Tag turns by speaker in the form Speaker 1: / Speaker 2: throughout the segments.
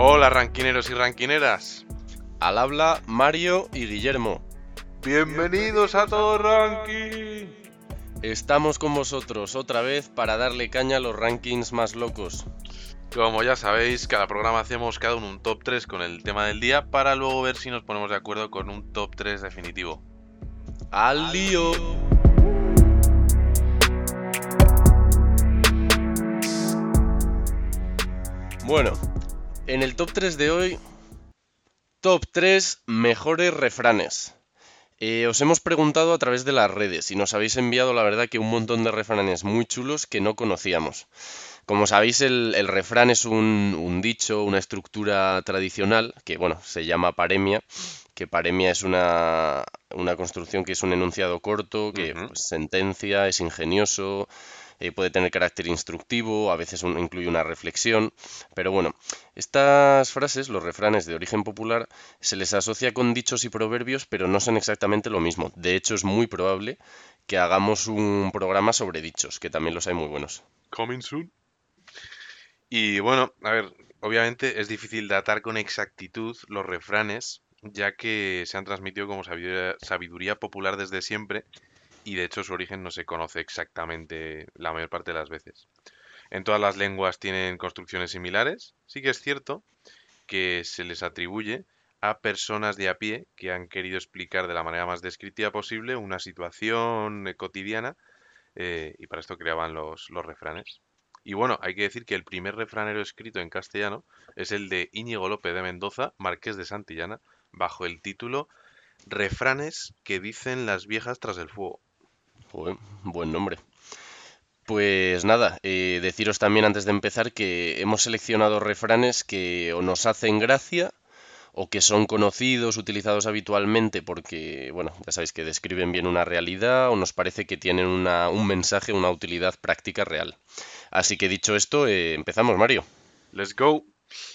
Speaker 1: Hola ranquineros y ranquineras.
Speaker 2: Al habla Mario y Guillermo.
Speaker 1: Bienvenidos a todo ranking.
Speaker 2: Estamos con vosotros otra vez para darle caña a los rankings más locos.
Speaker 1: Como ya sabéis, cada programa hacemos cada uno un top 3 con el tema del día para luego ver si nos ponemos de acuerdo con un top 3 definitivo.
Speaker 2: ¡Al lío! Bueno, en el top 3 de hoy, top 3 mejores refranes. Eh, os hemos preguntado a través de las redes y nos habéis enviado la verdad que un montón de refranes muy chulos que no conocíamos. Como sabéis, el, el refrán es un, un, dicho, una estructura tradicional que, bueno, se llama paremia, que paremia es una, una construcción que es un enunciado corto, que uh -huh. pues, sentencia, es ingenioso, eh, puede tener carácter instructivo, a veces incluye una reflexión, pero bueno, estas frases, los refranes de origen popular, se les asocia con dichos y proverbios, pero no son exactamente lo mismo. De hecho, es muy probable que hagamos un programa sobre dichos, que también los hay muy buenos.
Speaker 1: Coming soon. Y bueno, a ver, obviamente es difícil datar con exactitud los refranes, ya que se han transmitido como sabiduría, popular desde siempre y de hecho su origen no se conoce exactamente la mayor parte de las veces. En todas las lenguas tienen construcciones similares, sí que es cierto que se les atribuye a personas de a pie que han querido explicar de la manera más descriptiva posible una situación cotidiana eh, y para esto creaban los, los refranes. Y bueno, hay que decir que el primer refranero escrito en castellano es el de Íñigo López de Mendoza, marqués de Santillana, bajo el título Refranes que dicen las viejas tras el fuego.
Speaker 2: Buen, buen nombre. Pues nada, eh, deciros también antes de empezar que hemos seleccionado refranes que o nos hacen gracia o que son conocidos, utilizados habitualmente porque, bueno, ya sabéis que describen bien una realidad o nos parece que tienen un mensaje, una utilidad práctica real. Así que dicho esto, eh, empezamos, Mario.
Speaker 1: Let's go.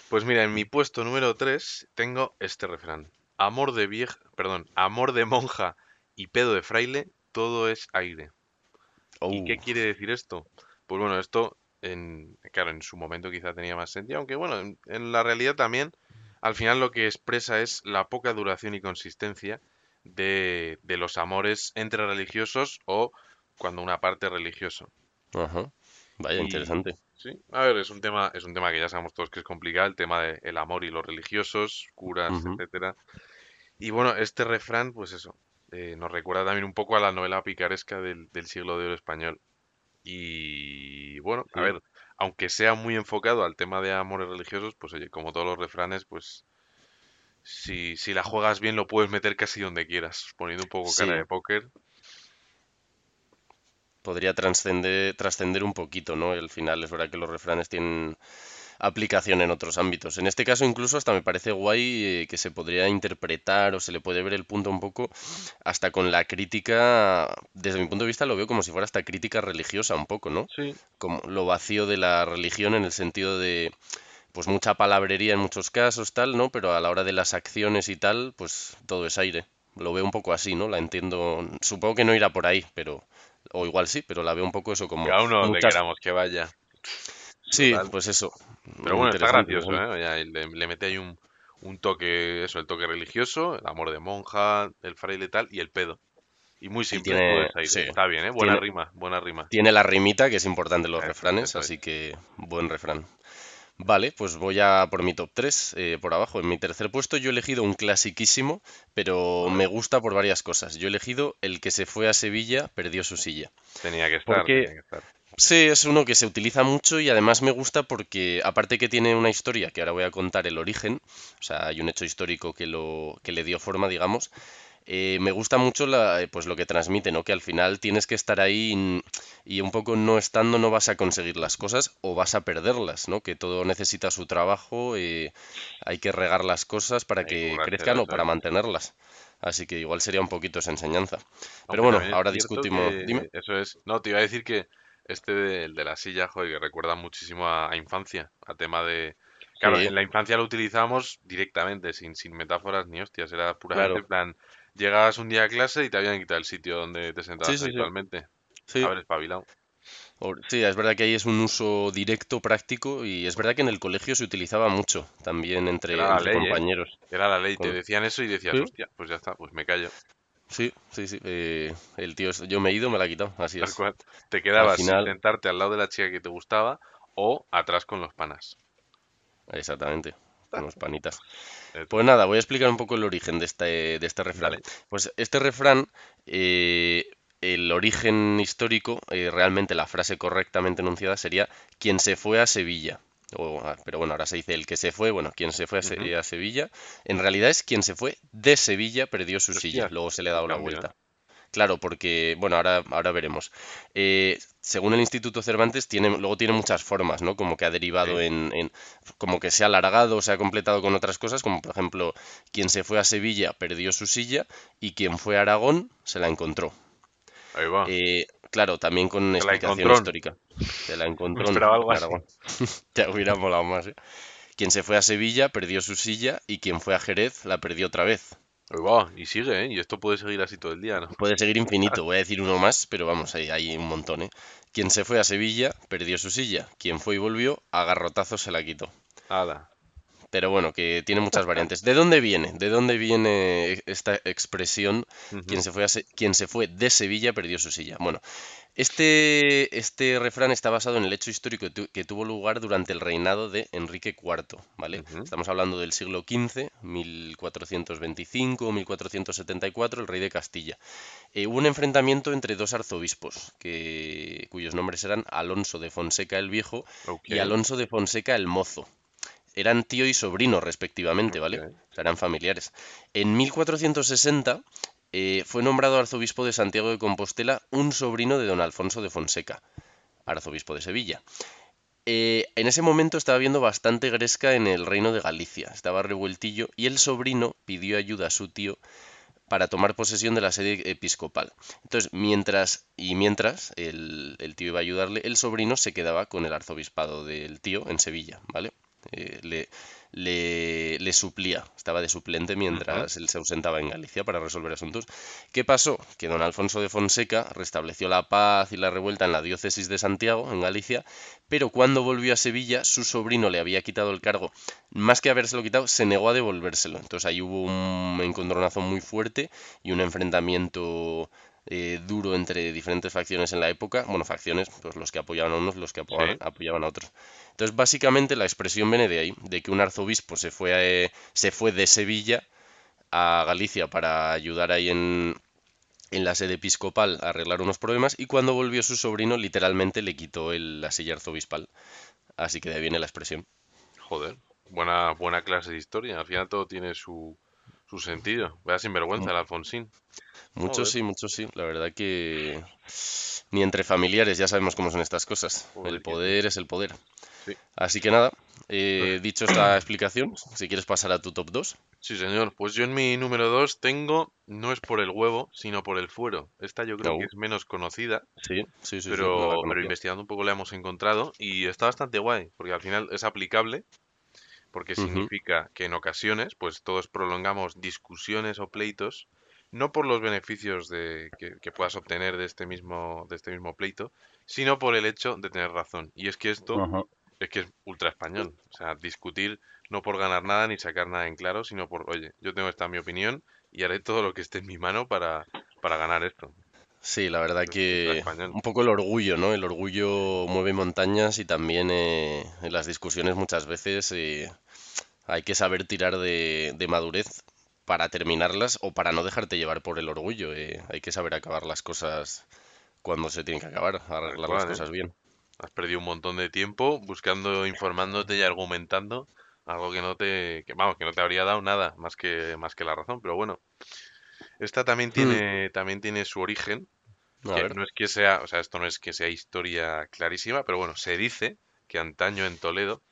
Speaker 1: Pues mira, en mi puesto número 3 tengo este refrán. Amor de vieja, perdón, amor de monja y pedo de fraile, todo es aire. Oh. ¿Y qué quiere decir esto? Pues bueno, esto, en, claro, en su momento quizá tenía más sentido, aunque bueno, en, en la realidad también, al final lo que expresa es la poca duración y consistencia de, de los amores entre religiosos o cuando una parte es religioso.
Speaker 2: Ajá. Vaya, y, interesante.
Speaker 1: Sí, a ver, es un tema, es un tema que ya sabemos todos que es complicado, el tema del de amor y los religiosos, curas, uh -huh. etcétera. Y bueno, este refrán, pues eso, eh, nos recuerda también un poco a la novela picaresca del, del siglo de oro español. Y bueno, a ver, aunque sea muy enfocado al tema de amores religiosos, pues oye, como todos los refranes, pues si, si la juegas bien lo puedes meter casi donde quieras, poniendo un poco sí. cara de póker
Speaker 2: podría trascender, trascender un poquito, ¿no? Al final es verdad que los refranes tienen aplicación en otros ámbitos. En este caso incluso hasta me parece guay eh, que se podría interpretar o se le puede ver el punto un poco hasta con la crítica, desde mi punto de vista lo veo como si fuera hasta crítica religiosa un poco, ¿no?
Speaker 1: Sí.
Speaker 2: Como lo vacío de la religión en el sentido de pues mucha palabrería en muchos casos, tal, ¿no? Pero a la hora de las acciones y tal, pues todo es aire. Lo veo un poco así, ¿no? La entiendo. Supongo que no irá por ahí, pero o igual sí, pero la veo un poco eso como...
Speaker 1: Que a uno donde muchas... queramos que vaya.
Speaker 2: Sí, Total. pues eso.
Speaker 1: Pero bueno, está gracioso, ¿eh? Ya, le, le, mete ahí un, un, toque, eso, el toque religioso, el amor de monja, el fraile tal, y el pedo. Y muy simple. Y tiene, sí. Está bien, ¿eh? Buena tiene, rima, buena rima.
Speaker 2: Tiene la rimita, que es importante en los refranes, así que buen refrán. Vale, pues voy a por mi top 3, eh, por abajo. En mi tercer puesto yo he elegido un clasiquísimo, pero me gusta por varias cosas. Yo he elegido el que se fue a Sevilla, perdió su silla.
Speaker 1: Tenía que estar,
Speaker 2: porque,
Speaker 1: tenía que estar.
Speaker 2: Sí, es uno que se utiliza mucho y además me gusta porque, aparte que tiene una historia, que ahora voy a contar el origen, o sea, hay un hecho histórico que, lo, que le dio forma, digamos, eh, me gusta mucho la, pues lo que transmite, ¿no? Que al final tienes que estar ahí y, y, un poco no estando no vas a conseguir las cosas o vas a perderlas, ¿no? Que todo necesita su trabajo, eh, hay que regar las cosas para que crezcan o para mantenerlas. Así que igual sería un poquito esa enseñanza. Pero Aunque bueno, ahora discutimos.
Speaker 1: Dime. Eso es. No, te iba a decir que este de, el de la silla, joder, que recuerda muchísimo a, a infancia, a tema de, Claro, sí. en la infancia lo utilizábamos directamente, sin, sin metáforas ni hostias. Era puramente claro. plan, llegabas un día a clase y te habían quitado el sitio donde te sentabas sí, habitualmente. Sí. Haber espabilado.
Speaker 2: Sí, es verdad que ahí es un uso directo, práctico, y es verdad que en el colegio se utilizaba mucho, también entre, entre
Speaker 1: ley, ¿eh?
Speaker 2: compañeros.
Speaker 1: Era la ley. Te decían eso y decías, hostia, pues ya está, pues me callo.
Speaker 2: Sí, sí, sí. eh, el tío, es- yo me he ido, me la ha quitado, así
Speaker 1: Tal
Speaker 2: es.
Speaker 1: cual. Te
Speaker 2: Al
Speaker 1: quedabas
Speaker 2: final,
Speaker 1: sentarte al lado de la chica que te gustaba o atrás con los panas.
Speaker 2: exactamente, con los panitas. Pues nada, voy a explicar un poco el origen de este, de este refrán. Pues este refrán, eh, el origen histórico, eh, realmente la frase correctamente enunciada sería quien se fue a Sevilla. O, ah, pero bueno, ahora se dice el que se fue, bueno, quien se fue a, a Sevilla. En realidad es quien se fue de Sevilla, perdió su silla. Luego se le ha dado la
Speaker 1: ¿eh?
Speaker 2: vuelta. Claro, porque, bueno, ahora, ahora veremos. Eh, según el Instituto Cervantes, tiene, luego tiene muchas formas, ¿no? Como que ha derivado
Speaker 1: Sí.
Speaker 2: en, en- como que se ha alargado, se ha completado con otras cosas, como por ejemplo, quien se fue a Sevilla perdió su silla y quien fue a Aragón se la encontró.
Speaker 1: Ahí va.
Speaker 2: Eh, claro, también con
Speaker 1: Te la
Speaker 2: explicación histórica. Se la encontró
Speaker 1: esperaba algo así.
Speaker 2: Ya hubiera molado más, ¿eh? Quien se fue a Sevilla perdió su silla y quien fue a Jerez la perdió otra vez.
Speaker 1: Y sigue, ¿eh? Y esto puede seguir así todo el día, ¿no?
Speaker 2: Puede seguir infinito, voy a decir uno más, pero vamos, hay, hay un montón, ¿eh? Quien se fue a Sevilla perdió su silla. Quien fue y volvió, a garrotazos se la quitó.
Speaker 1: Hala.
Speaker 2: Pero bueno, que tiene muchas variantes. ¿De dónde viene? ¿De dónde viene esta expresión?
Speaker 1: Ujú.
Speaker 2: Quien se fue, a Se- quien se fue de Sevilla perdió su silla. Bueno, este, este refrán está basado en el hecho histórico que, tu- que tuvo lugar durante el reinado de Enrique IV, ¿vale? Estamos hablando del siglo XV, 1425 o 1474, el rey de Castilla. Eh, hubo un enfrentamiento entre dos arzobispos, que, cuyos nombres eran Alonso de Fonseca el Viejo y Alonso de Fonseca el Mozo. Eran tío y sobrino, respectivamente, ¿vale?
Speaker 1: Ok.
Speaker 2: O sea, eran familiares. En 1460 eh, fue nombrado arzobispo de Santiago de Compostela un sobrino de don Alfonso de Fonseca, arzobispo de Sevilla. Eh, en ese momento estaba habiendo bastante gresca en el reino de Galicia, estaba revueltillo y el sobrino pidió ayuda a su tío para tomar posesión de la sede episcopal. Entonces, mientras y mientras el, el tío iba a ayudarle, el sobrino se quedaba con el arzobispado del tío en Sevilla, ¿vale? Eh, le, le, le suplía, estaba de suplente mientras él se ausentaba en Galicia para resolver asuntos. ¿Qué pasó? Que don Alfonso de Fonseca restableció la paz y la revuelta en la diócesis de Santiago, en Galicia, pero cuando volvió a Sevilla, su sobrino le había quitado el cargo. Más que habérselo quitado, se negó a devolvérselo. Entonces ahí hubo un encontronazo muy fuerte y un enfrentamiento eh, duro entre diferentes facciones en la época. Bueno, facciones, pues los que apoyaban a unos, los que apoyaban,
Speaker 1: Sí.
Speaker 2: apoyaban a otros. Entonces, básicamente la expresión viene de ahí, de que un arzobispo se fue, a- se fue de Sevilla a Galicia para ayudar ahí en, en la sede episcopal a arreglar unos problemas y cuando volvió su sobrino literalmente le quitó el- la silla arzobispal. Así que de ahí viene la expresión.
Speaker 1: Joder. Buena, buena clase de historia. Al final todo tiene su, su sentido. Vaya sinvergüenza el Alfonsín.
Speaker 2: Muchos sí, muchos sí. La verdad que ni entre familiares ya sabemos cómo son estas cosas.
Speaker 1: Joder,
Speaker 2: El
Speaker 1: que
Speaker 2: poder es el poder.
Speaker 1: Sí.
Speaker 2: Así que nada, eh, dicho esta explicación, si quieres pasar a tu top 2.
Speaker 1: Sí, señor. Pues yo en mi número 2 tengo, no es por el huevo, sino por el fuero. Esta yo creo
Speaker 2: No.
Speaker 1: que es menos conocida,
Speaker 2: Sí, sí, sí,
Speaker 1: pero, pero investigando un poco la hemos encontrado y está bastante guay, porque al final es aplicable, porque significa que en ocasiones, pues todos prolongamos discusiones o pleitos, no por los beneficios de, que, que puedas obtener de este mismo, de este mismo pleito, sino por el hecho de tener razón. Y es que esto
Speaker 2: Ajá.
Speaker 1: Es que es ultra español. O sea, discutir no por ganar nada ni sacar nada en claro, sino por, oye, yo tengo esta mi opinión y haré todo lo que esté en mi mano para, para ganar esto.
Speaker 2: Sí, la verdad que un poco el orgullo, ¿no? El orgullo mueve montañas y también eh, en las discusiones muchas veces eh, hay que saber tirar de, de madurez para terminarlas o para no dejarte llevar por el orgullo. eh. Hay que saber acabar las cosas cuando se tienen que acabar, arreglar las
Speaker 1: ¿eh?
Speaker 2: cosas bien.
Speaker 1: Has perdido un montón de tiempo buscando, informándote y argumentando algo que no te, que, vamos, que no te habría dado nada más que, más que la razón. Pero bueno, esta también
Speaker 2: Hmm.
Speaker 1: tiene, también tiene su origen, que no es que sea, o sea, esto no es que sea historia clarísima, pero bueno, se dice que antaño en Toledo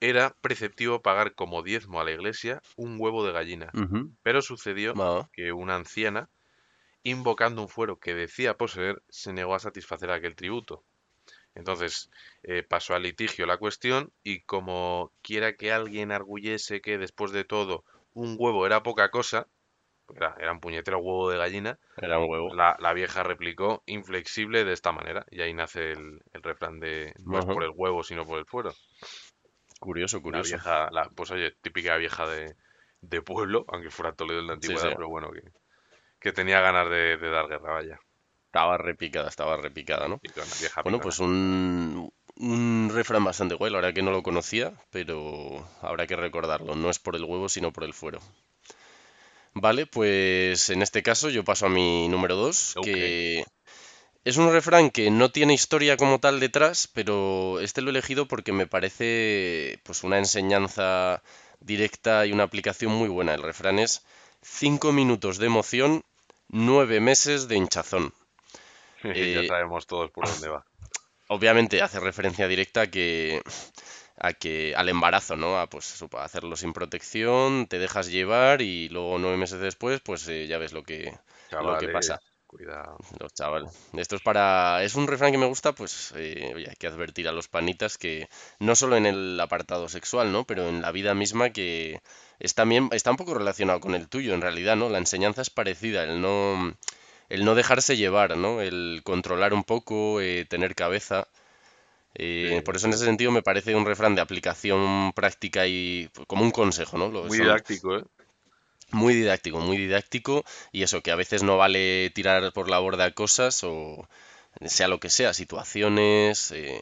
Speaker 1: era preceptivo pagar como diezmo a la iglesia un huevo de gallina. Pero sucedió que una anciana, invocando un fuero que decía poseer, se negó a satisfacer aquel tributo. Entonces eh, pasó al litigio la cuestión y como quiera que alguien arguyese que después de todo un huevo era poca cosa, Era, era un puñetero huevo de gallina.
Speaker 2: Era un huevo.
Speaker 1: La, la vieja replicó inflexible de esta manera. Y ahí nace el, el refrán de no es por el huevo, sino por el fuero.
Speaker 2: Curioso,
Speaker 1: La
Speaker 2: curioso.
Speaker 1: vieja, la, pues oye, típica vieja de, de pueblo, aunque fuera Toledo en la
Speaker 2: Sí,
Speaker 1: antigüedad,
Speaker 2: sí.
Speaker 1: pero bueno, que, que tenía ganas de, de dar guerra, vaya.
Speaker 2: Estaba repicada, estaba repicada, ¿no? Bueno, pues un, un refrán bastante guay, la verdad que no lo conocía, pero habrá que recordarlo. No es por el huevo, sino por el fuero. Vale, pues en este caso yo paso a mi número 2,
Speaker 1: Ok.
Speaker 2: que es un refrán que no tiene historia como tal detrás, pero este lo he elegido porque me parece pues una enseñanza directa y una aplicación muy buena. El refrán es cinco minutos de emoción, nueve meses de hinchazón.
Speaker 1: ya
Speaker 2: eh,
Speaker 1: sabemos todos por dónde va.
Speaker 2: Obviamente hace referencia directa a que, a que al embarazo, ¿no? A pues para hacerlo sin protección, te dejas llevar y luego nueve meses después, pues eh, ya ves lo que, lo que pasa.
Speaker 1: cuidado.
Speaker 2: Los chavales. Esto es para. Es un refrán que me gusta, pues, eh, oye, hay que advertir a los panitas que no solo en el apartado sexual, ¿no? Pero en la vida misma que es también, está un poco relacionado con el tuyo, en realidad, ¿no? La enseñanza es parecida, el no, el no dejarse llevar, ¿no? El controlar un poco, eh, tener cabeza. Eh,
Speaker 1: Sí,
Speaker 2: por eso en ese sentido me parece un refrán de aplicación práctica y pues, como un consejo, ¿no? Lo-
Speaker 1: Muy
Speaker 2: son-
Speaker 1: didáctico, ¿eh?
Speaker 2: muy didáctico, muy didáctico y eso, que a veces no vale tirar por la borda cosas o sea lo que sea, situaciones, eh,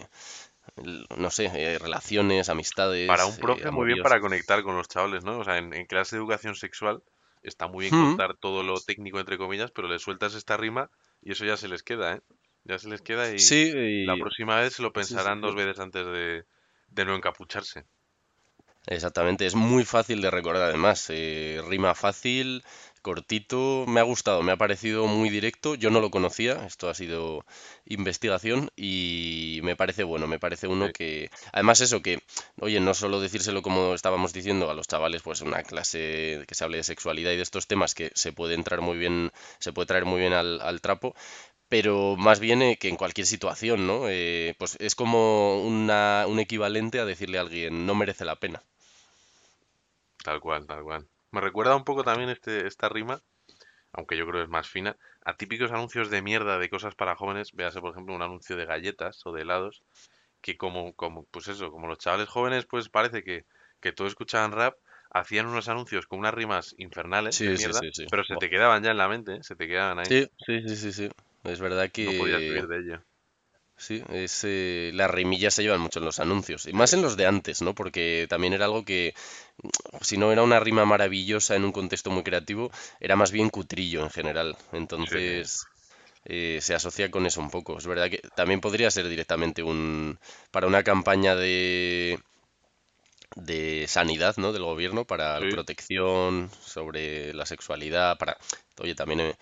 Speaker 2: no sé, eh, relaciones, amistades,
Speaker 1: Para un
Speaker 2: eh,
Speaker 1: profe, muy bien para conectar con los chavales, ¿no? O sea, en, en clase de educación sexual está muy bien
Speaker 2: Mm,
Speaker 1: contar todo lo técnico, entre comillas, pero le sueltas esta rima y eso ya se les queda, ¿eh? Ya se les queda y
Speaker 2: Sí,
Speaker 1: la próxima vez se lo
Speaker 2: sí, sí,
Speaker 1: pensarán dos veces antes de, de no encapucharse.
Speaker 2: Exactamente, es muy fácil de recordar además, eh, rima fácil, cortito, me ha gustado, me ha parecido muy directo, yo no lo conocía, esto ha sido investigación y me parece bueno, me parece uno
Speaker 1: Sí.
Speaker 2: que, además eso que, oye, no solo decírselo como estábamos diciendo a los chavales, pues una clase que se hable de sexualidad y de estos temas que se puede entrar muy bien, se puede traer muy bien al, al trapo, pero más bien eh, que en cualquier situación, ¿no? Eh, pues es como una, un equivalente a decirle a alguien, no merece la pena.
Speaker 1: Tal cual, tal cual. Me recuerda un poco también este, esta rima, aunque yo creo que es más fina, a típicos anuncios de mierda de cosas para jóvenes. Véase, por ejemplo, un anuncio de galletas o de helados, que como, como, pues eso, como los chavales jóvenes, pues parece que, que todos escuchaban rap, hacían unos anuncios con unas rimas infernales de
Speaker 2: Sí,
Speaker 1: mierda,
Speaker 2: sí, sí.
Speaker 1: pero se te quedaban ya en la mente, ¿eh? Se te quedaban ahí.
Speaker 2: Sí, sí, sí, sí. Es verdad
Speaker 1: No podías
Speaker 2: que
Speaker 1: huir de ello.
Speaker 2: Sí, es, eh, las rimillas se llevan mucho en los anuncios, y más en los de antes, ¿no? Porque también era algo que, si no era una rima maravillosa en un contexto muy creativo, era más bien cutrillo en general. Entonces, eh, se asocia con eso un poco. Es verdad que también podría ser directamente un, para una campaña de, de sanidad, ¿no? Del gobierno para la
Speaker 1: sí,
Speaker 2: protección sobre la sexualidad, para, oye, también eh,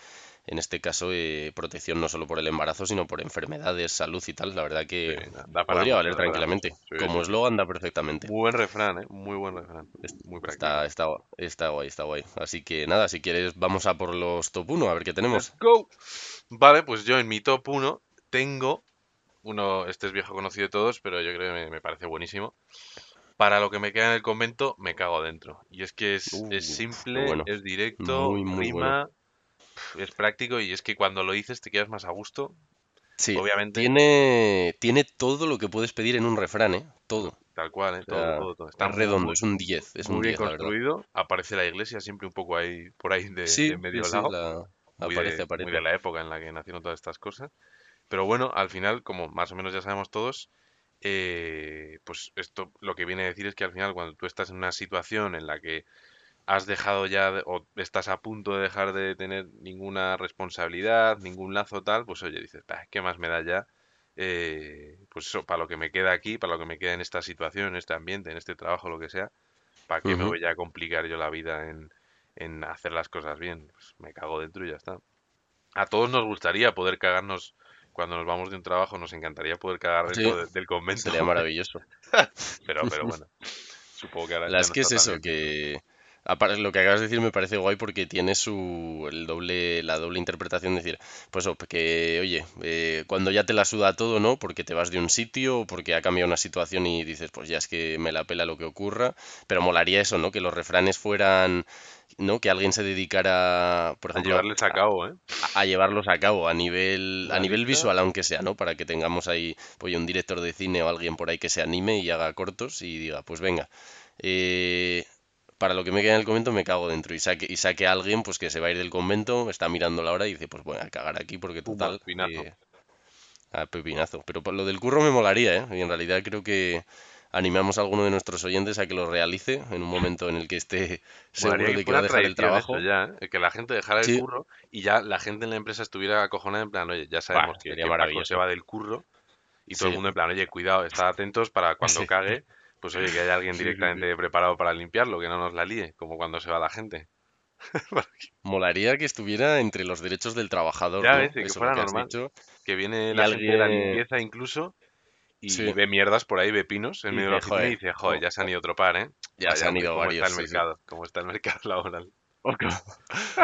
Speaker 2: en este caso eh, protección no solo por el embarazo, sino por enfermedades, salud y tal. La verdad
Speaker 1: sí,
Speaker 2: que
Speaker 1: da da para
Speaker 2: podría valer tranquilamente.
Speaker 1: Sí,
Speaker 2: Como
Speaker 1: sí, sí.
Speaker 2: eslogan da perfectamente.
Speaker 1: Buen refrán, ¿eh? Muy buen refrán. Muy.
Speaker 2: Está, está, está guay, está guay. Así que nada, si quieres, vamos a por los top 1, a ver qué
Speaker 1: Let's
Speaker 2: tenemos.
Speaker 1: go. Vale, pues yo en mi top 1 tengo uno, este es viejo conocido de todos, pero yo creo que me, me parece buenísimo. Para lo que me queda en el convento, me cago dentro. Y es que es,
Speaker 2: Uh,
Speaker 1: es
Speaker 2: qué
Speaker 1: simple,
Speaker 2: bueno.
Speaker 1: es directo,
Speaker 2: Muy,
Speaker 1: rima, es práctico y es que cuando lo dices te quedas más a gusto.
Speaker 2: Sí,
Speaker 1: Obviamente,
Speaker 2: tiene, tiene todo lo que puedes pedir en un refrán, ¿eh? Todo.
Speaker 1: tal cual, ¿eh?
Speaker 2: O
Speaker 1: Todo,
Speaker 2: sea,
Speaker 1: todo, todo. Está
Speaker 2: es redondo,
Speaker 1: muy,
Speaker 2: es un 10, es
Speaker 1: muy
Speaker 2: un
Speaker 1: bien
Speaker 2: 10, la verdad.
Speaker 1: construido. Aparece la iglesia siempre un poco ahí, por ahí de,
Speaker 2: Sí,
Speaker 1: de
Speaker 2: sí,
Speaker 1: medio
Speaker 2: sí,
Speaker 1: lado.
Speaker 2: la...
Speaker 1: Muy
Speaker 2: aparece,
Speaker 1: de, muy de
Speaker 2: aparece.
Speaker 1: la época en la que nacieron todas estas cosas. Pero bueno, al final, como más o menos ya sabemos todos, eh, pues esto lo que viene a decir es que al final cuando tú estás en una situación en la que has dejado ya o estás a punto de dejar de tener ninguna responsabilidad, ningún lazo tal, pues oye, dices, "Bah, ¿qué más me da ya? Eh, pues eso, para lo que me queda aquí, para lo que me queda en esta situación, en este ambiente, en este trabajo, lo que sea, ¿para qué me voy a complicar yo la vida en, en hacer las cosas bien? Pues me cago dentro y ya está. A todos nos gustaría poder cagarnos cuando nos vamos de un trabajo, nos encantaría poder cagar
Speaker 2: Sí,
Speaker 1: del convento,
Speaker 2: sería maravilloso.
Speaker 1: pero, pero bueno, supongo que ahora
Speaker 2: La
Speaker 1: ya no
Speaker 2: que es eso,
Speaker 1: bien
Speaker 2: que lo que acabas de decir me parece guay porque tiene su el doble, la doble interpretación de decir, pues oh, que, oye, eh, cuando ya te la suda todo, ¿no? Porque te vas de un sitio o porque ha cambiado una situación y dices, pues ya es que me la pela lo que ocurra. Pero molaría eso, ¿no? Que los refranes fueran, ¿no? Que alguien se dedicara, por
Speaker 1: A
Speaker 2: ejemplo,
Speaker 1: llevarles a cabo, ¿eh?
Speaker 2: a, a llevarlos a cabo a nivel, a nivel visual, aunque sea, ¿no? Para que tengamos ahí, pues un director de cine o alguien por ahí que se anime y haga cortos y diga, pues venga. eh, para lo que me queda en el convento me cago dentro y saque, y saque a alguien pues que se va a ir del convento, está mirando la hora y dice, pues voy a cagar aquí porque total,
Speaker 1: pinazo.
Speaker 2: eh, a pepinazo. Pero por lo del curro me molaría, ¿eh? Y en realidad creo que animamos a alguno de nuestros oyentes a que lo realice en un momento en el que esté seguro de que va a dejar el trabajo.
Speaker 1: ya, ¿eh? Que la gente dejara el curro y ya la gente en la empresa estuviera acojonada en plan, oye, ya sabemos que, que Paco se va del curro y todo el mundo en plan, oye, cuidado, estad atentos para cuando
Speaker 2: sí,
Speaker 1: cague, pues oye, que haya alguien
Speaker 2: sí, sí, sí.
Speaker 1: directamente preparado para limpiarlo, que no nos la líe, como cuando se va la gente.
Speaker 2: Molaría que estuviera entre los derechos del trabajador,
Speaker 1: que
Speaker 2: Eso,
Speaker 1: fuera
Speaker 2: que
Speaker 1: normal.
Speaker 2: dicho.
Speaker 1: Que viene la gente de la limpieza incluso y
Speaker 2: sí,
Speaker 1: ve mierdas por ahí, ve pinos en
Speaker 2: y
Speaker 1: medio de la oficina y dice, joder,
Speaker 2: jo-
Speaker 1: ya se han ido otro par, ¿eh?
Speaker 2: ya se han ido
Speaker 1: cómo está el
Speaker 2: varios, sí, sí.
Speaker 1: mercado, cómo está el mercado laboral.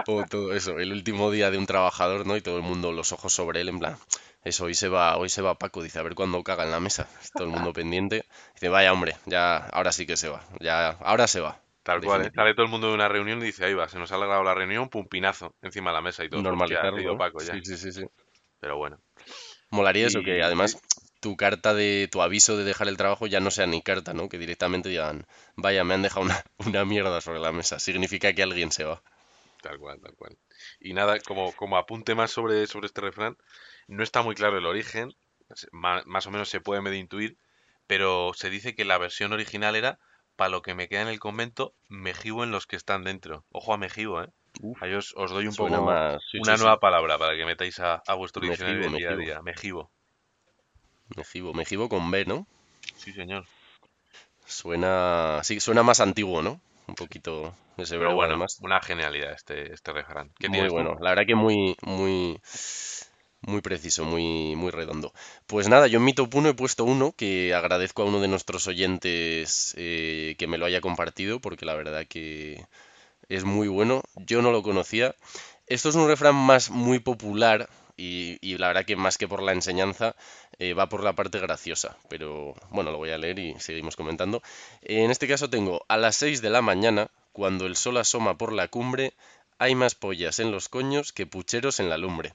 Speaker 2: O todo eso, el último día de un trabajador, ¿no? Y todo el mundo, los ojos sobre él, en plan, eso, hoy se va, hoy se va Paco, dice, a ver cuándo caga en la mesa. Todo el mundo pendiente. Dice, vaya hombre, ya, ahora sí que se va, ya, ahora se va,
Speaker 1: Tal cual, ¿eh? Sale todo el mundo de una reunión y dice, ahí va, se nos ha alargado la reunión, pum, pinazo encima de la mesa y ha
Speaker 2: Normalizarlo, ¿no?
Speaker 1: Paco ya.
Speaker 2: Sí, sí, sí, sí.
Speaker 1: Pero bueno.
Speaker 2: Molaría eso, que además tu carta de, tu aviso de dejar el trabajo ya no sea ni carta, ¿no? Que directamente digan, vaya, me han dejado una, una mierda sobre la mesa. Significa que alguien se va.
Speaker 1: tal cual, tal cual. Y nada, como, como apunte más sobre, sobre este refrán, no está muy claro el origen, más o menos se puede medio intuir, pero se dice que la versión original era, para lo que me queda en el convento, me jibo en los que están dentro. Ojo a me jibo, ¿eh?
Speaker 2: Uf,
Speaker 1: Ahí os, os doy un poco
Speaker 2: más, sí,
Speaker 1: una
Speaker 2: sí, sí.
Speaker 1: nueva palabra para que metáis a, a vuestro
Speaker 2: Me
Speaker 1: diccionario
Speaker 2: jibo,
Speaker 1: del
Speaker 2: me
Speaker 1: día a día. Me jibo.
Speaker 2: Me jibo, me jibo con B, ¿no?
Speaker 1: Sí, señor.
Speaker 2: Suena, sí, suena más antiguo, ¿no? Un poquito ese
Speaker 1: Pero
Speaker 2: verbo
Speaker 1: bueno,
Speaker 2: además.
Speaker 1: una genialidad este, este refrán. ¿Qué
Speaker 2: Muy
Speaker 1: tú?
Speaker 2: bueno, la verdad que muy, muy, muy preciso, muy, muy redondo. Pues nada, yo en mi top 1 he puesto uno que agradezco a uno de nuestros oyentes eh, que me lo haya compartido porque la verdad que es muy bueno. Yo no lo conocía. Esto es un refrán más muy popular y, la verdad que más que por la enseñanza eh, va por la parte graciosa. Pero bueno, lo voy a leer y seguimos comentando. En este caso tengo a las 6 de la mañana, cuando el sol asoma por la cumbre, hay más pollas en los coños que pucheros en la lumbre.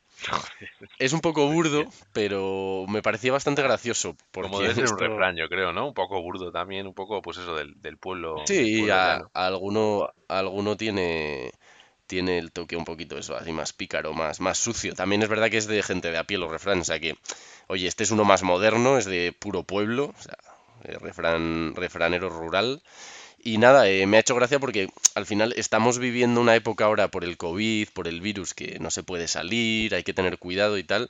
Speaker 2: Es un poco burdo, pero me parecía bastante gracioso
Speaker 1: Como
Speaker 2: porque
Speaker 1: debe ser un refrán, yo creo, ¿no? Un poco burdo también, un poco, pues eso, del, del pueblo, del
Speaker 2: Sí,
Speaker 1: pueblo
Speaker 2: a,
Speaker 1: llano.
Speaker 2: a alguno, a alguno tiene, tiene el toque un poquito eso, así más pícaro, más, más sucio. También es verdad que es de gente de a pie los refranes, o sea que, oye, este es uno más moderno, es de puro pueblo, o sea, refrán, refranero rural. Y nada, eh, me ha hecho gracia porque al final estamos viviendo una época ahora por el COVID, por el virus, que no se puede salir, hay que tener cuidado y tal.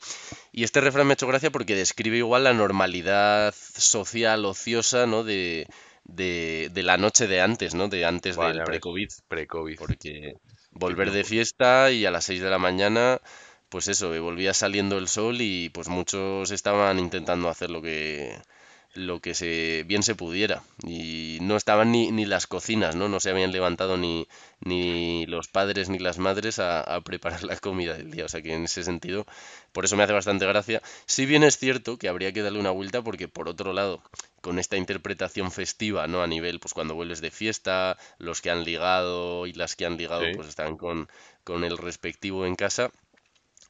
Speaker 2: Y este refrán me ha hecho gracia porque describe igual la normalidad social, ociosa, ¿no? De, de, de la noche de antes, ¿no? De antes del pre-COVID.
Speaker 1: pre-COVID.
Speaker 2: Porque volver de fiesta y a las 6 de la mañana, pues eso, volvía saliendo el sol y pues muchos estaban intentando hacer lo que lo que se bien se pudiera y no estaban ni, ni las cocinas, ¿no? No se habían levantado ni, ni los padres ni las madres a, a preparar la comida del día, o sea que en ese sentido, por eso me hace bastante gracia. Si bien es cierto que habría que darle una vuelta porque por otro lado, con esta interpretación festiva, ¿no? A nivel, pues cuando vuelves de fiesta, los que han ligado y las que han ligado,
Speaker 1: Sí.
Speaker 2: pues están con, con el respectivo en casa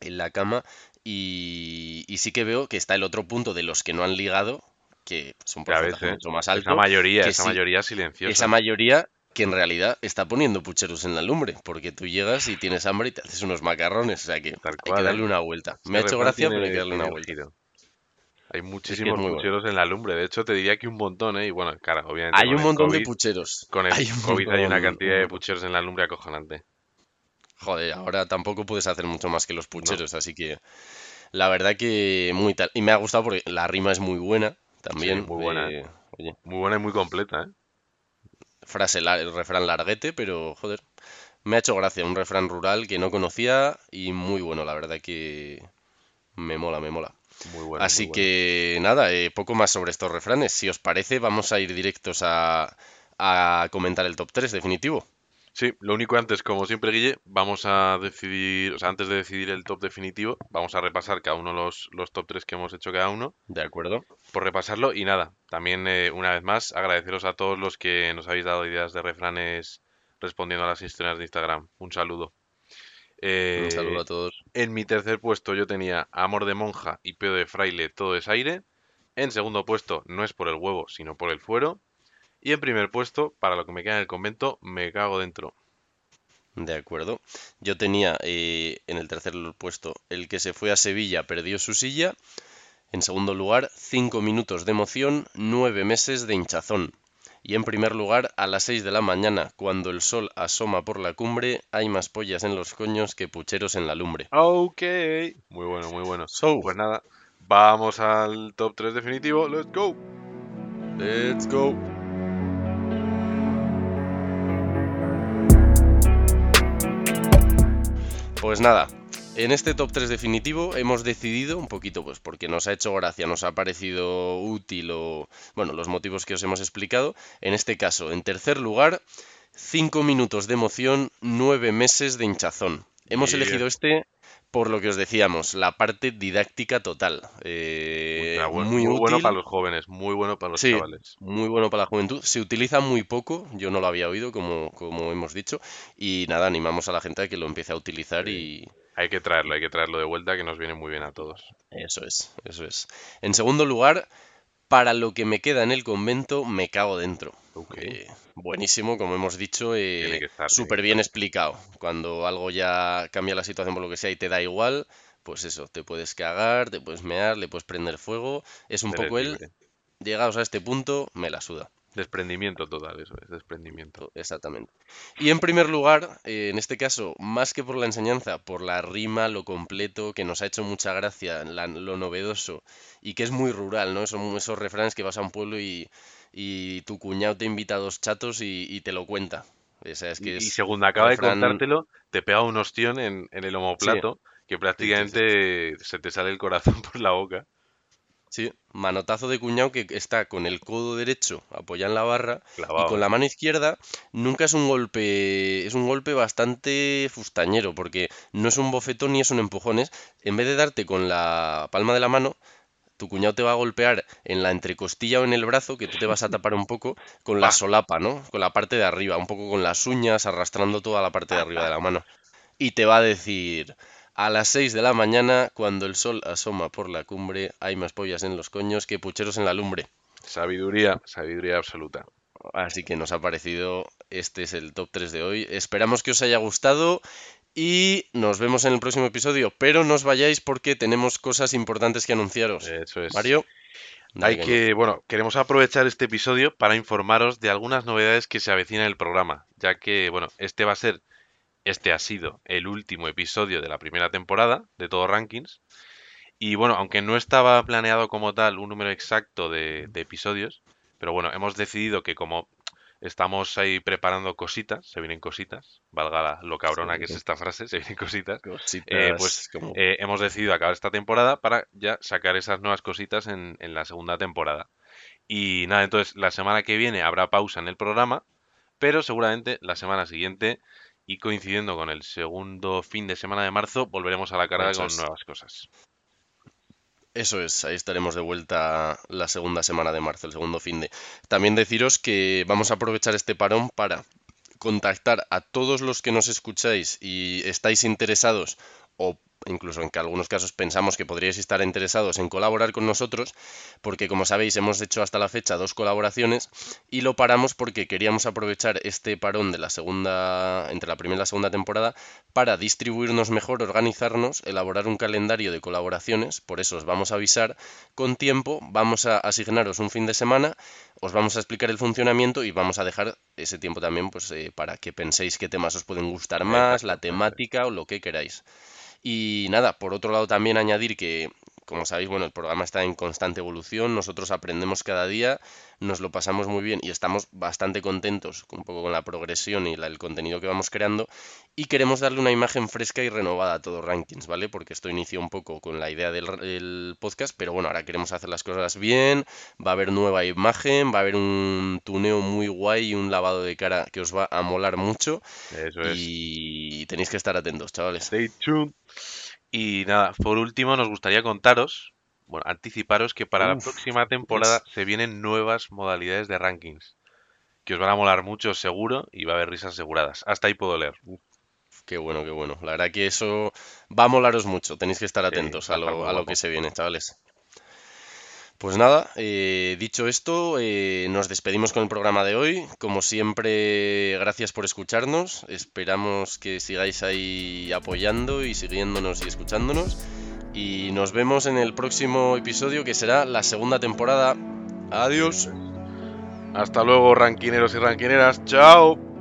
Speaker 2: en la cama y, y sí que veo que está el otro punto de los que no han ligado, que es un porcentaje
Speaker 1: ¿eh?
Speaker 2: mucho más
Speaker 1: Esa
Speaker 2: alto,
Speaker 1: mayoría, esa
Speaker 2: sí,
Speaker 1: mayoría
Speaker 2: esa
Speaker 1: silenciosa.
Speaker 2: mayoría que en realidad está poniendo pucheros en la lumbre, porque tú llegas y tienes hambre y te haces unos macarrones, o sea que hay que
Speaker 1: cual,
Speaker 2: darle
Speaker 1: ¿eh?
Speaker 2: una vuelta. Me ha hecho gracia, pero hay que darle una vuelta.
Speaker 1: giro. Hay
Speaker 2: Es que es
Speaker 1: muchísimos
Speaker 2: bueno.
Speaker 1: pucheros en la lumbre. De hecho, te diría que un montón, ¿eh? Y bueno, claro, obviamente
Speaker 2: Hay un montón de pucheros,
Speaker 1: con el
Speaker 2: hay un
Speaker 1: COVID hay una cantidad de pucheros en la lumbre acojonante.
Speaker 2: Joder, ahora tampoco puedes hacer mucho más que los
Speaker 1: No,
Speaker 2: pucheros, así que la verdad que muy tal. Y me ha gustado porque la rima es muy buena
Speaker 1: sí,
Speaker 2: también.
Speaker 1: muy buena, ¿eh?
Speaker 2: oye,
Speaker 1: Muy buena y muy completa, ¿eh?
Speaker 2: frase, el refrán larguete, pero joder, me ha hecho gracia. Un refrán rural que no conocía y muy bueno, la verdad que me mola, me mola.
Speaker 1: Muy bueno, muy
Speaker 2: Así
Speaker 1: bueno.
Speaker 2: que nada, eh, poco más sobre estos refranes. Si os parece, vamos a ir directos a, a comentar el top 3 definitivo.
Speaker 1: Sí, lo único antes, como siempre, Guille, vamos a decidir, o sea, antes de decidir el top definitivo, vamos a repasar cada uno los, los top 3 que hemos hecho cada uno,
Speaker 2: ¿De acuerdo?
Speaker 1: por repasarlo. Y nada, también eh, una vez más agradeceros a todos los que nos habéis dado ideas de refranes respondiendo a las historias de Instagram. Un saludo.
Speaker 2: Un saludo
Speaker 1: Eh,
Speaker 2: a todos.
Speaker 1: en mi tercer puesto yo tenía Amor de monja y Pedo de fraile, todo es aire. En segundo puesto, no es por el huevo, sino por el fuero. Y en primer puesto, para lo que me queda en el convento, me cago dentro.
Speaker 2: De acuerdo. Yo tenía eh, en el tercer puesto el que se fue a Sevilla perdió su silla. En segundo lugar, cinco minutos de emoción, nueve meses de hinchazón. Y en primer lugar, a las 6 de la mañana, cuando el sol asoma por la cumbre, hay más pollas en los coños que pucheros en la lumbre.
Speaker 1: Ok. Muy bueno, muy bueno.
Speaker 2: So,
Speaker 1: Pues nada, vamos al top 3 definitivo. Let's go.
Speaker 2: let's go. Pues nada, en este top 3 definitivo hemos decidido un poquito, pues porque nos ha hecho gracia, nos ha parecido útil o, bueno, los motivos que os hemos explicado. En este caso, en tercer lugar, 5 minutos de emoción, 9 meses de hinchazón. Hemos
Speaker 1: Yeah.
Speaker 2: elegido este por lo que os decíamos, la parte didáctica total. Eh,
Speaker 1: bueno,
Speaker 2: muy
Speaker 1: muy bueno para los jóvenes, muy bueno para los
Speaker 2: Sí,
Speaker 1: chavales.
Speaker 2: muy bueno para la juventud. Se utiliza muy poco, yo no lo había oído, como, como hemos dicho. Y nada, animamos a la gente a que lo empiece a utilizar y
Speaker 1: Hay que traerlo, hay que traerlo de vuelta, que nos viene muy bien a todos.
Speaker 2: eso es, eso es. En segundo lugar, para lo que me queda en el convento, me cago dentro.
Speaker 1: Ok.
Speaker 2: Eh, buenísimo, como hemos dicho, eh, súper bien explicado. Cuando algo ya cambia la situación por lo que sea y te da igual, pues eso, te puedes cagar, te puedes mear, le puedes prender fuego. Es un
Speaker 1: Eres
Speaker 2: poco el,
Speaker 1: libre.
Speaker 2: llegados a este punto, me la suda.
Speaker 1: Desprendimiento total, eso es, desprendimiento.
Speaker 2: Exactamente. Y en primer lugar, eh, en este caso, más que por la enseñanza, por la rima, lo completo, que nos ha hecho mucha gracia, la- lo novedoso, y que es muy rural, ¿no? Son esos refranes que vas a un pueblo y, y tu cuñado te invita a dos chatos y, y te lo cuenta. O sea, es que
Speaker 1: Y, y
Speaker 2: es
Speaker 1: según acaba de contártelo, te pega un ostión en, en el
Speaker 2: Sí,
Speaker 1: omoplato que prácticamente se te sale el corazón por la boca.
Speaker 2: sí, manotazo de cuñado que está con el codo derecho apoyado en la barra y con la mano izquierda nunca es un golpe, es un golpe bastante fustañero, porque no es un bofetón ni es un empujón, es en vez de darte con la palma de la mano, tu cuñado te va a golpear en la entrecostilla o en el brazo, que tú te vas a tapar un poco con la
Speaker 1: Pa.
Speaker 2: solapa, ¿no? Con la parte de arriba, un poco con las uñas, arrastrando toda la parte de arriba de la mano. Y te va a decir, a las 6 de la mañana, cuando el sol asoma por la cumbre, hay más pollas en los coños que pucheros en la lumbre.
Speaker 1: Sabiduría, sabiduría absoluta.
Speaker 2: Así que nos ha parecido, este es el top 3 de hoy. Esperamos que os haya gustado y nos vemos en el próximo episodio, pero no os vayáis porque tenemos cosas importantes que anunciaros.
Speaker 1: Eso es.
Speaker 2: Mario,
Speaker 1: Hay que, bueno, queremos aprovechar este episodio para informaros de algunas novedades que se avecinan en el programa, ya que, bueno, este va a ser, este ha sido el último episodio de la primera temporada de Todo Rankings. Y bueno, aunque no estaba planeado como tal un número exacto de, de episodios, pero bueno, hemos decidido que como estamos ahí preparando cositas, se vienen cositas, valga la- lo cabrona que es esta frase, se vienen cositas, eh,
Speaker 2: cositas
Speaker 1: pues
Speaker 2: como...
Speaker 1: eh, hemos decidido acabar esta temporada para ya sacar esas nuevas cositas en, en la segunda temporada. Y nada, entonces la semana que viene habrá pausa en el programa, pero seguramente la semana siguiente y coincidiendo con el segundo fin de semana de marzo volveremos a la carga con nuevas cosas.
Speaker 2: Eso es, ahí estaremos de vuelta la segunda semana de marzo, el segundo fin de. También deciros que vamos a aprovechar este parón para contactar a todos los que nos escucháis y estáis interesados o incluso en que algunos casos pensamos que podríais estar interesados en colaborar con nosotros, porque como sabéis hemos hecho hasta la fecha dos colaboraciones y lo paramos porque queríamos aprovechar este parón de la segunda, entre la primera y la segunda temporada, para distribuirnos mejor, organizarnos, elaborar un calendario de colaboraciones, por eso os vamos a avisar con tiempo, vamos a asignaros un fin de semana, os vamos a explicar el funcionamiento y vamos a dejar ese tiempo también pues eh, para que penséis qué temas os pueden gustar más, la temática o lo que queráis. Y nada, por otro lado también añadir que como sabéis, bueno, el programa está en constante evolución, nosotros aprendemos cada día, nos lo pasamos muy bien y estamos bastante contentos un poco con la progresión y el contenido que vamos creando y queremos darle una imagen fresca y renovada a todos rankings, ¿vale? Porque esto inició un poco con la idea del podcast, pero bueno, ahora queremos hacer las cosas bien, va a haber nueva imagen, va a haber un tuneo muy guay y un lavado de cara que os va a molar mucho.
Speaker 1: Eso es.
Speaker 2: Y tenéis que estar atentos, chavales.
Speaker 1: Stay tuned. Y nada, por último nos gustaría contaros, bueno, anticiparos que para la próxima temporada se vienen nuevas modalidades de rankings, que os van a molar mucho seguro y va a haber risas aseguradas. Hasta ahí puedo leer.
Speaker 2: Qué bueno, qué bueno. La verdad que eso va a molaros mucho. Tenéis que estar atentos a lo, a lo que se viene, chavales. Pues nada, eh, dicho esto, eh, nos despedimos con el programa de hoy. Como siempre, gracias por escucharnos. Esperamos que sigáis ahí apoyando y siguiéndonos y escuchándonos. Y nos vemos en el próximo episodio que será la segunda temporada. Adiós.
Speaker 1: Hasta luego, ranquineros y ranquineras. Chao.